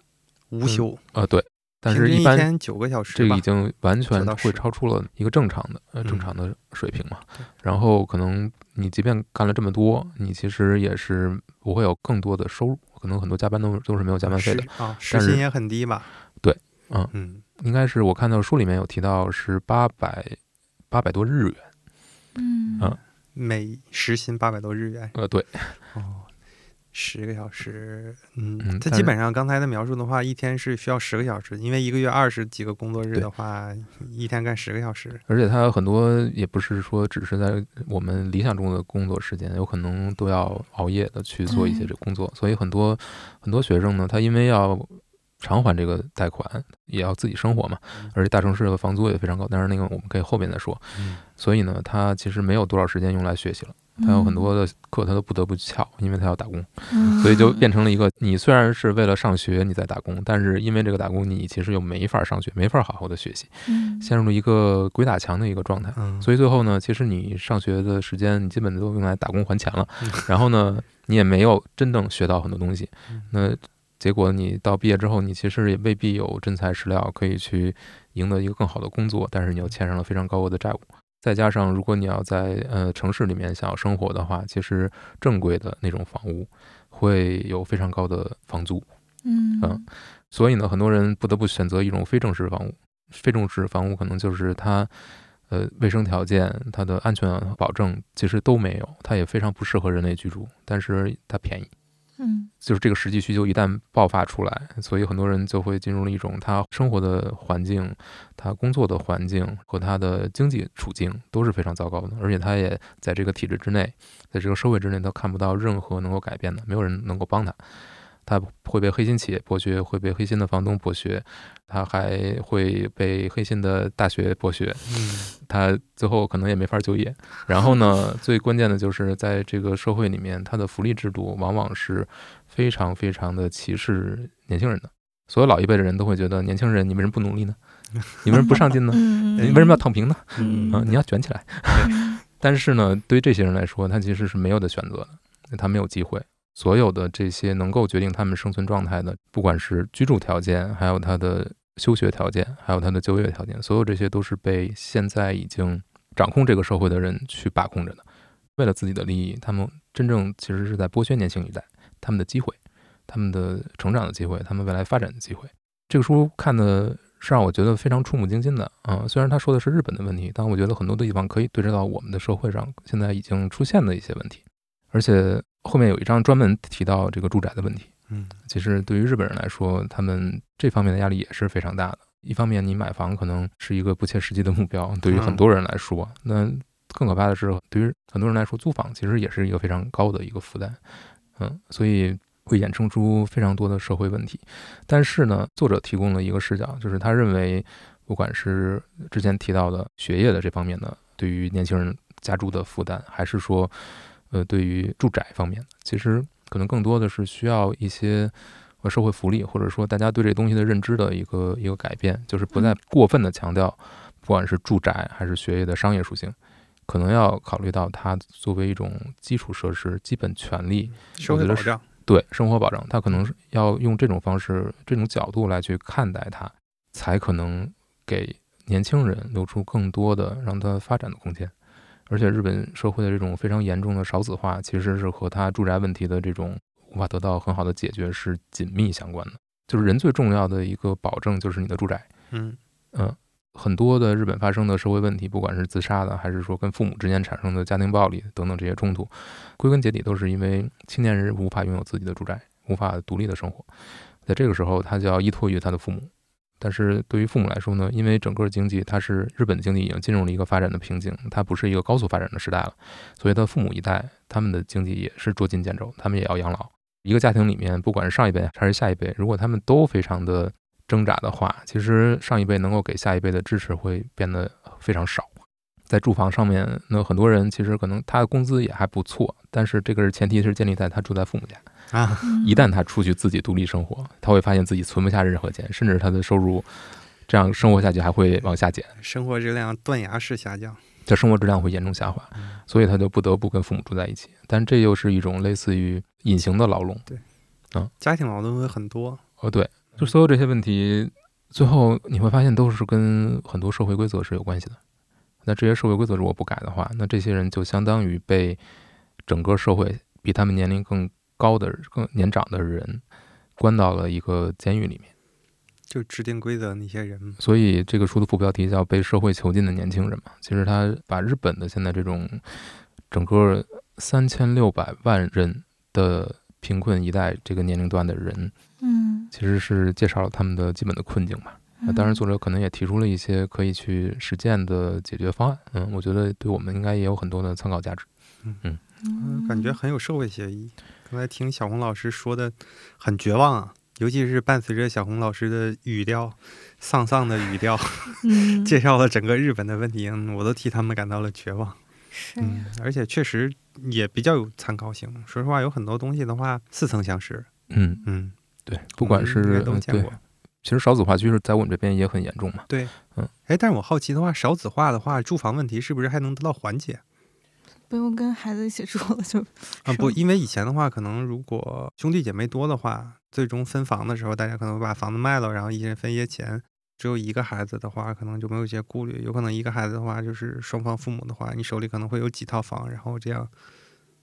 无休，呃对，但是一般天九个小时这个已。经完全9到10会超出了一个正常的呃正嗯常的水平嘛对。然后可能你即便干了这么多，你其实也是不会有更多的收入，可能很多加班都都是没有加班费的时薪也很低吧？对嗯嗯，应该是我看到书里面有提到是八百八百多日元。嗯嗯每时薪八百多日元。呃，对，哦，十个小时，嗯，嗯但是它基本上刚才的描述的话，一天是需要十个小时，因为一个月二十几个工作日的话，一天干十个小时。而且他有很多也不是说只是在我们理想中的工作时间，有可能都要熬夜的去做一些这个工作。所以很多很多学生呢，他因为要偿还这个贷款，也要自己生活嘛嗯，而且大城市的房租也非常高。但是那个我们可以后面再说。嗯所以呢，他其实没有多少时间用来学习了，他有很多的课他都不得不去翘，因为他要打工，嗯，所以就变成了一个你虽然是为了上学你在打工，但是因为这个打工你其实又没法上学，没法好好的学习，嗯陷入了一个鬼打墙的一个状态。嗯，所以最后呢，其实你上学的时间你基本都用来打工还钱了嗯，然后呢，你也没有真正学到很多东西嗯。那结果你到毕业之后，你其实也未必有真材实料可以去赢得一个更好的工作，但是你又欠上了非常高额的债务。再加上，如果你要在呃城市里面想要生活的话，其实正规的那种房屋会有非常高的房租，嗯嗯所以呢，很多人不得不选择一种非正式房屋。非正式房屋可能就是它，呃，卫生条件、它的安全保证其实都没有，它也非常不适合人类居住，但是它便宜。嗯。就是这个实际需求一旦爆发出来，所以很多人就会进入了一种他生活的环境、他工作的环境和他的经济处境都是非常糟糕的，而且他也在这个体制之内，在这个社会之内，他看不到任何能够改变的，没有人能够帮他。他会被黑心企业剥削，会被黑心的房东剥削，他还会被黑心的大学剥削，嗯他最后可能也没法就业。然后呢，最关键的就是在这个社会里面，他的福利制度往往是非常非常的歧视年轻人的。所有老一辈的人都会觉得，年轻人你为什么不努力呢？你为什么不上进呢？嗯，你为什么要躺平呢？嗯啊，你要卷起来。嗯 但是呢，对于这些人来说，他其实是没有的选择的，他没有机会。所有的这些能够决定他们生存状态的，不管是居住条件，还有他的休学条件，还有他的就业条件，所有这些都是被现在已经掌控这个社会的人去把控着的。为了自己的利益，他们真正其实是在剥削年轻一代他们的机会、他们的成长的机会、他们未来发展的机会。这个书看的是让我觉得非常触目惊心的啊。虽然他说的是日本的问题，但我觉得很多的地方可以对照到我们的社会上现在已经出现的一些问题。而且后面有一章专门提到这个住宅的问题。嗯，其实对于日本人来说，他们这方面的压力也是非常大的。一方面，你买房可能是一个不切实际的目标，对于很多人来说，那更可怕的是，对于很多人来说，租房其实也是一个非常高的一个负担。嗯，所以会衍生出非常多的社会问题。但是呢，作者提供了一个视角，就是他认为，不管是之前提到的学业的这方面的，对于年轻人加住的负担，还是说，呃，对于住宅方面，其实。可能更多的是需要一些呃社会福利，或者说大家对这东西的认知的一个一个改变，就是不再过分的强调，不管是住宅还是学业的商业属性，可能要考虑到它作为一种基础设施、基本权利、社会保障，对生活保障，它可能是要用这种方式、这种角度来去看待它，才可能给年轻人留出更多的让他发展的空间。而且日本社会的这种非常严重的少子化，其实是和他住宅问题的这种无法得到很好的解决是紧密相关的。就是人最重要的一个保证就是你的住宅。嗯嗯，很多的日本发生的社会问题，不管是自杀的，还是说跟父母之间产生的家庭暴力等等这些冲突，归根结底都是因为青年人无法拥有自己的住宅，无法独立的生活。在这个时候，他就要依托于他的父母。但是对于父母来说呢，因为整个经济它是日本经济已经进入了一个发展的瓶颈，它不是一个高速发展的时代了，所以他父母一代他们的经济也是捉襟见肘，他们也要养老。一个家庭里面，不管是上一辈还是下一辈，如果他们都非常的挣扎的话，其实上一辈能够给下一辈的支持会变得非常少。在住房上面，那很多人其实可能他的工资也还不错，但是这个是前提是建立在他住在父母家。啊，一旦他出去自己独立生活，他会发现自己存不下任何钱，甚至他的收入这样生活下去还会往下减，生活质量断崖式下降，就生活质量会严重下滑，所以他就不得不跟父母住在一起。但这又是一种类似于隐形的牢笼，对，啊，家庭矛盾会很多。哦，对，就所有这些问题，最后你会发现都是跟很多社会规则是有关系的。那这些社会规则如果不改的话，那这些人就相当于被整个社会比他们年龄更。高的更年长的人关到了一个监狱里面，就制定规则那些人。所以这个书的副标题叫“被社会囚禁的年轻人”嘛。其实他把日本的现在这种整个三千六百万人的贫困一代这个年龄段的人，嗯，其实是介绍了他们的基本的困境吧。那当然，作者可能也提出了一些可以去实践的解决方案。嗯，我觉得对我们应该也有很多的参考价值。嗯嗯，感觉很有社会协议。刚才听小红老师说的很绝望啊，尤其是伴随着小红老师的语调，丧丧的语调，介绍了整个日本的问题，我都替他们感到了绝望。是，而且确实也比较有参考性。说实话，有很多东西的话似曾相识。嗯嗯，对，不管是都见过。其实少子化趋势在我们这边也很严重嘛。对，嗯，哎，但是我好奇的话，少子化的话，住房问题是不是还能得到缓解？不用跟孩子一起住了，就啊不，因为以前的话，可能如果兄弟姐妹多的话，最终分房的时候，大家可能会把房子卖了，然后一人分一些钱。只有一个孩子的话，可能就没有一些顾虑。有可能一个孩子的话，就是双方父母的话，你手里可能会有几套房，然后这样，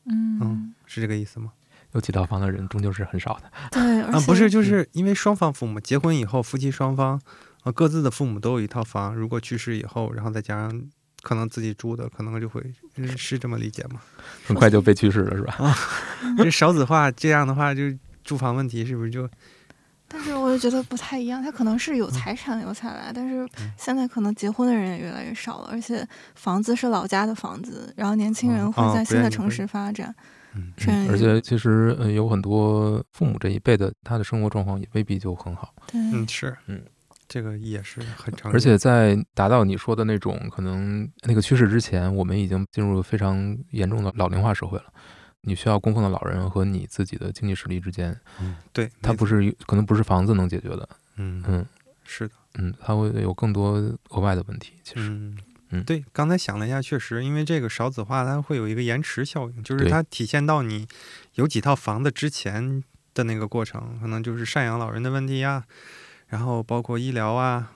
嗯，是这个意思吗？有几套房的人终究是很少的。对，啊，不是，就是因为双方父母结婚以后，夫妻双方啊各自的父母都有一套房，如果去世以后，然后再加上。可能自己住的，可能就会是这么理解吗？很快就被去世了，是吧？啊，这少子化这样的话，就住房问题是不是就？但是我就觉得不太一样，他可能是有财产留下来，但是现在可能结婚的人也越来越少了，而且房子是老家的房子，然后年轻人会在新的城市发展。嗯，而且其实有很多父母这一辈的，他的生活状况也未必就很好。嗯，是，嗯。这个也是很常见，而且在达到你说的那种可能那个趋势之前，我们已经进入了非常严重的老龄化社会了。你需要供奉的老人和你自己的经济实力之间，嗯，对，它不是可能不是房子能解决的，嗯嗯，是的，嗯，它会有更多额外的问题。其实，嗯，对，刚才想了一下，确实，因为这个少子化，它会有一个延迟效应，就是它体现到你有几套房子之前的那个过程，可能就是赡养老人的问题呀。然后包括医疗啊，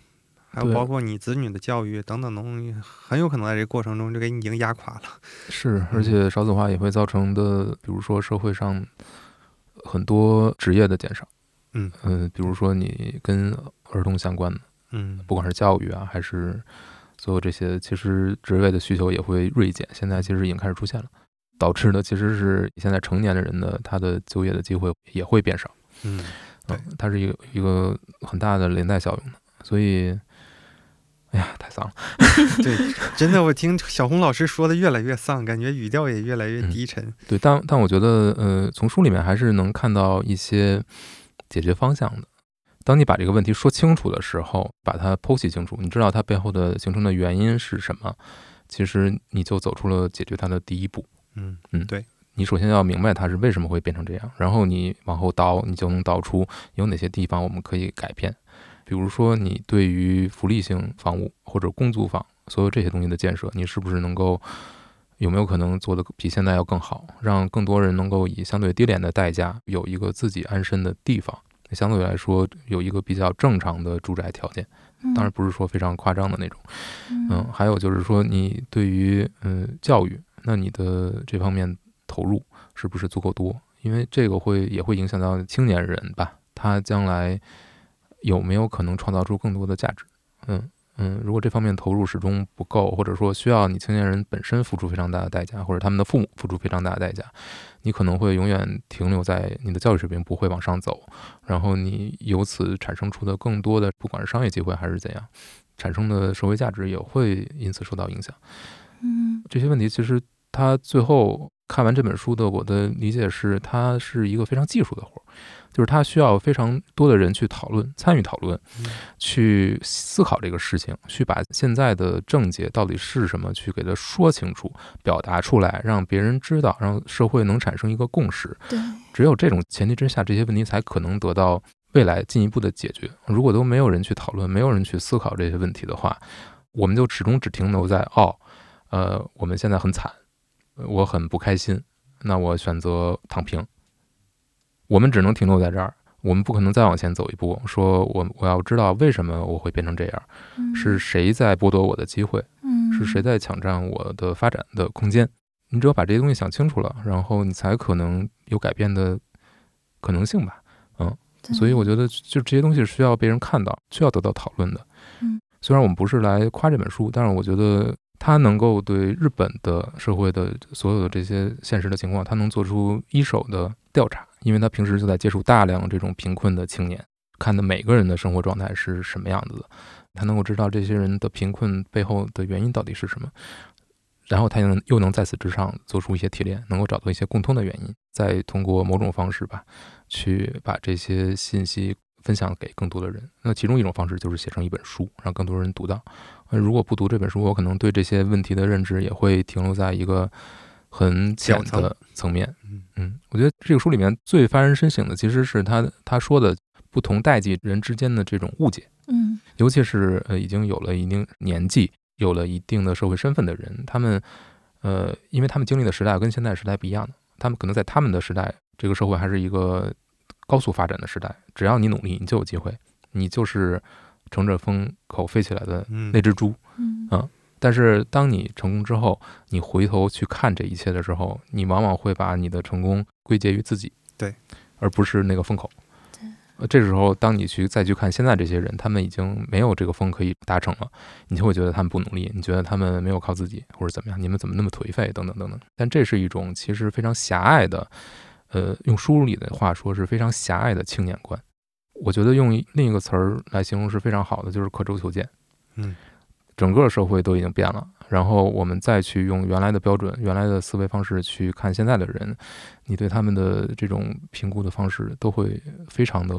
还有包括你子女的教育等等东西，很有可能在这个过程中就给你已经压垮了。是，而且少子化也会造成的，比如说社会上很多职业的减少，嗯嗯、比如说你跟儿童相关的，嗯不管是教育啊，还是所有这些，其实职位的需求也会锐减。现在其实已经开始出现了，导致的其实是现在成年的人的他的就业的机会也会变少。嗯，它是一个一个很大的连带效应的，所以，哎呀，太丧了。对，真的，我听小红老师说的越来越丧，感觉语调也越来越低沉。对，但但我觉得，呃，从书里面还是能看到一些解决方向的。当你把这个问题说清楚的时候，把它剖析清楚，你知道它背后的形成的原因是什么，其实你就走出了解决它的第一步。嗯嗯，对你首先要明白它是为什么会变成这样，然后你往后倒，你就能倒出有哪些地方我们可以改变。比如说，你对于福利性房屋或者公租房，所有这些东西的建设，你是不是能够有没有可能做得比现在要更好，让更多人能够以相对低廉的代价有一个自己安身的地方，相对来说有一个比较正常的住宅条件。嗯当然不是说非常夸张的那种。嗯，嗯还有就是说，你对于嗯教育，那你的这方面投入是不是足够多？因为这个会也会影响到青年人吧，他将来有没有可能创造出更多的价值？嗯嗯，如果这方面投入始终不够，或者说需要你青年人本身付出非常大的代价，或者他们的父母付出非常大的代价，你可能会永远停留在你的教育水平不会往上走，然后你由此产生出的更多的，不管是商业机会还是怎样，产生的社会价值也会因此受到影响。嗯这些问题其实他最后看完这本书的我的理解是，它是一个非常技术的活儿，就是它需要非常多的人去讨论、参与讨论，嗯去思考这个事情，去把现在的症结到底是什么，去给它说清楚、表达出来，让别人知道，让社会能产生一个共识。对，只有这种前提之下，这些问题才可能得到未来进一步的解决。如果都没有人去讨论，没有人去思考这些问题的话，我们就始终只停留在哦，呃，我们现在很惨，呃我很不开心，那我选择躺平。我们只能停留在这儿，我们不可能再往前走一步，说我我要知道为什么我会变成这样，嗯是谁在剥夺我的机会，嗯是谁在抢占我的发展的空间？你只有把这些东西想清楚了，然后你才可能有改变的可能性吧。嗯所以我觉得，就这些东西是需要被人看到，需要得到讨论的。嗯，虽然我们不是来夸这本书，但是我觉得它能够对日本的社会的所有的这些现实的情况，它能做出一手的调查，因为他平时就在接触大量这种贫困的青年，看的每个人的生活状态是什么样子的，他能够知道这些人的贫困背后的原因到底是什么。然后他又能又能在此之上做出一些提炼，能够找到一些共通的原因，再通过某种方式吧，去把这些信息分享给更多的人。那其中一种方式就是写成一本书，让更多人读到。呃如果不读这本书，我可能对这些问题的认知也会停留在一个很浅的层面。嗯嗯，我觉得这个书里面最发人深省的，其实是他他说的不同代际人之间的这种误解。嗯尤其是呃已经有了一定年纪、有了一定的社会身份的人，他们呃，因为他们经历的时代跟现在时代不一样的，他们可能在他们的时代，这个社会还是一个高速发展的时代，只要你努力，你就有机会，你就是乘着风口飞起来的嗯那只猪。嗯啊但是当你成功之后，你回头去看这一切的时候，你往往会把你的成功归结于自己，对，而不是那个风口。这时候当你去再去看现在这些人，他们已经没有这个风可以达成了，你就会觉得他们不努力，你觉得他们没有靠自己或者怎么样，你们怎么那么颓废等等等等。但这是一种其实非常狭隘的，呃，用书里的话说是非常狭隘的青年观。我觉得用另一个词儿来形容是非常好的，就是刻舟求剑。嗯，整个社会都已经变了，然后我们再去用原来的标准、原来的思维方式去看现在的人，你对他们的这种评估的方式都会非常的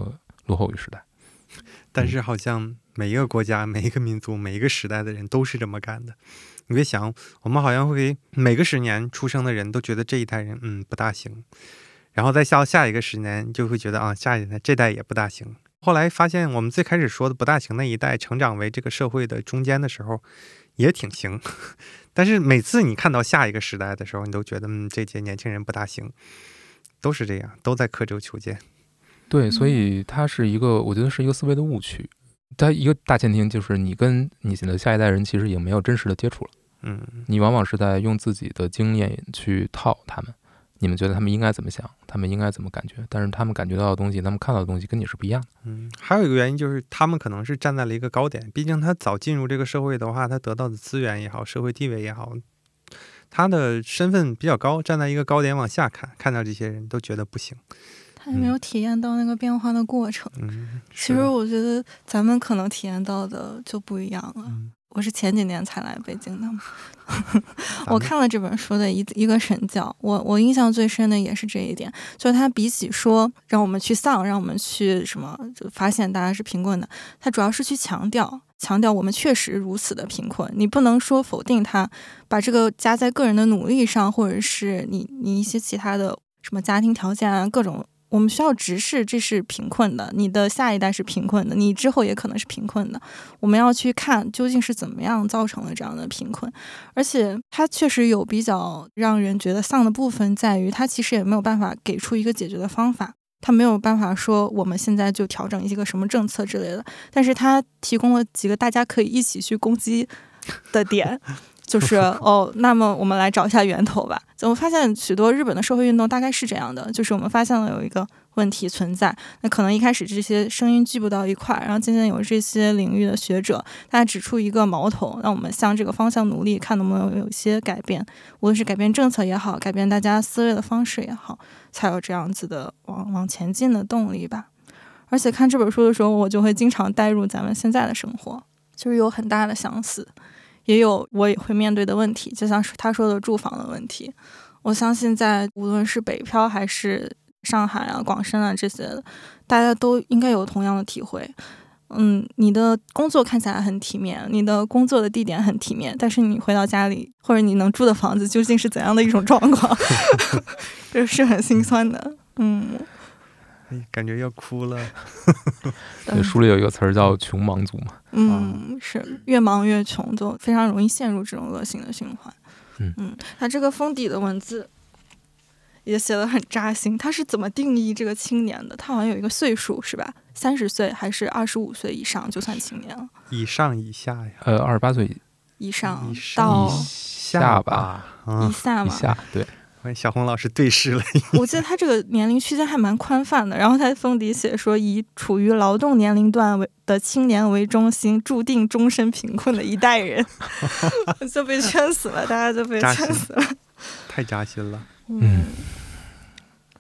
落后于时代。但是好像每一个国家、每一个民族、每一个时代的人都是这么干的。你别想，我们好像会每个十年出生的人都觉得这一代人嗯不大行，然后再下下一个十年就会觉得啊下一代这代也不大行。后来发现我们最开始说的不大行那一代成长为这个社会的中间的时候，也挺行。但是每次你看到下一个时代的时候，你都觉得嗯这届年轻人不大行，都是这样，都在刻舟求剑。对，所以它是一个，我觉得是一个思维的误区。它一个大前提就是你跟你的下一代人其实已经没有真实的接触了，嗯你往往是在用自己的经验去套他们，你们觉得他们应该怎么想，他们应该怎么感觉，但是他们感觉到的东西，他们看到的东西跟你是不一样的。嗯，还有一个原因就是他们可能是站在了一个高点，毕竟他早进入这个社会的话，他得到的资源也好，社会地位也好，他的身份比较高，站在一个高点往下看，看到这些人都觉得不行。他也没有体验到那个变化的过程。嗯，其实我觉得咱们可能体验到的就不一样了。嗯我是前几年才来北京的嘛，我看了这本书的一一个神教，我我印象最深的也是这一点，就是他比起说让我们去丧，让我们去什么，就发现大家是贫困的，他主要是去强调强调我们确实如此的贫困，你不能说否定他，把这个加在个人的努力上，或者是你你一些其他的什么家庭条件啊，各种。我们需要直视这是贫困的，你的下一代是贫困的，你之后也可能是贫困的。我们要去看究竟是怎么样造成了这样的贫困，而且它确实有比较让人觉得丧的部分，在于它其实也没有办法给出一个解决的方法，它没有办法说我们现在就调整一个什么政策之类的，但是它提供了几个大家可以一起去攻击的点。就是 哦，那么我们来找一下源头吧。我们发现许多日本的社会运动大概是这样的，就是我们发现了有一个问题存在，那可能一开始这些声音聚不到一块儿，然后渐渐有这些领域的学者，大家指出一个矛头，让我们向这个方向努力，看能不能有一些改变，无论是改变政策也好，改变大家思维的方式也好，才有这样子的往往前进的动力吧。而且看这本书的时候，我就会经常带入咱们现在的生活，就是有很大的相似。也有我也会面对的问题，就像是他说的住房的问题。我相信在无论是北漂还是上海啊、广深啊这些，大家都应该有同样的体会。嗯，你的工作看起来很体面，你的工作的地点很体面，但是你回到家里或者你能住的房子究竟是怎样的一种状况，这是很心酸的。嗯，哎，感觉要哭了。对，书里有一个词儿叫“穷忙族”嘛。嗯，是越忙越穷，就非常容易陷入这种恶性的循环。嗯嗯，他这个封底的文字也写的很扎心。他是怎么定义这个青年的？他好像有一个岁数是吧？三十岁还是二十五岁以上就算青年了？以上以下呀，呃，二十八岁以上到以下吧，以啊，下嘛？以下对，跟小红老师对视了。我记得他这个年龄区间还蛮宽泛的。然后他封底写说，以处于劳动年龄段为的青年为中心，注定终身贫困的一代人，就被圈死了，大家就被圈死了。太扎心了。嗯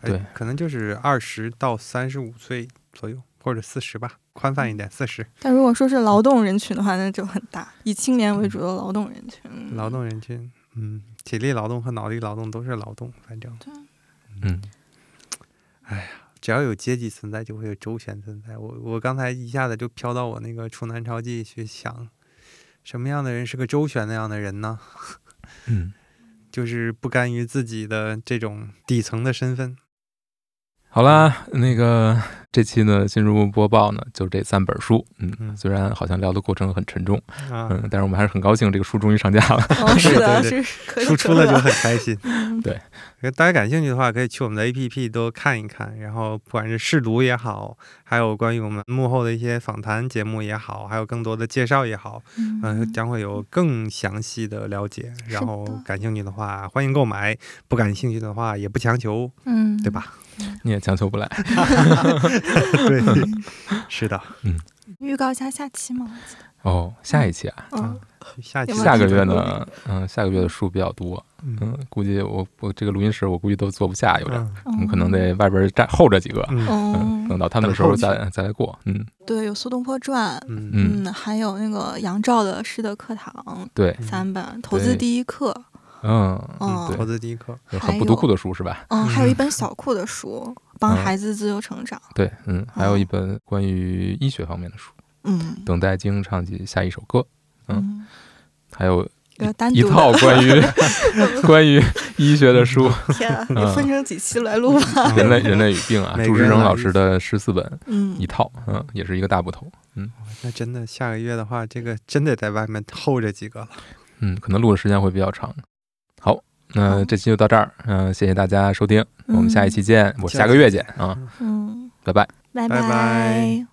哎对可能就是二十到三十五岁左右，或者四十吧，宽泛一点，四十。但如果说是劳动人群的话，那就很大，以青年为主的劳动人群。劳动人群，嗯，体力劳动和脑力劳动都是劳动，反正嗯，只要有阶级存在，就会有周旋存在。我我刚才一下子就飘到我那个《楚南朝记》去想，什么样的人是个周旋那样的人呢？嗯，就是不甘于自己的这种底层的身份。好啦，那个这期呢新书播报呢就这三本书，嗯，嗯虽然好像聊的过程很沉重，啊，嗯，但是我们还是很高兴这个书终于上架了。哦，是的，输出了就很开心。对，大家感兴趣的话，可以去我们的 APP 都看一看，然后不管是试读也好，还有关于我们幕后的一些访谈节目也好，还有更多的介绍也好，嗯、嗯，将会有更详细的了解。然后感兴趣的话，欢迎购买；不感兴趣的话，也不强求，嗯，对？吧？你也强求不来。对，是的。嗯。预告一下下期吗？哦，下一期啊，嗯，下下个月呢，嗯，下个月的书比较多，嗯。嗯，估计我我这个录音室我估计都坐不下，有点，嗯。我们可能得外边站候着几个，嗯。等到他们的时候再再来过，嗯。对，有《苏东坡传》，嗯嗯，嗯，还有那个杨照的《诗的课堂对，》三本，《投资第一课》，嗯，投，资第一课，有很不读库的书是吧？嗯，还有一本小库的书，帮嗯孩子自由成长。对，嗯，还有一本关于医学方面的书，嗯等待精英唱起下一首歌，嗯嗯，还有一个单独的一套 关于 关于医学的书，天你分成几期来录吧？《人类人类与病》啊，朱时生老师的十四本嗯一，套，嗯，也是一个大部头，嗯那真的下个月的话，这个真得在外面候着几个了。嗯，可能录的时间会比较长。好，那好。这期就到这儿，嗯，谢谢大家收听，我们下一期嗯见，我下个月见啊，嗯，拜。拜。拜。拜拜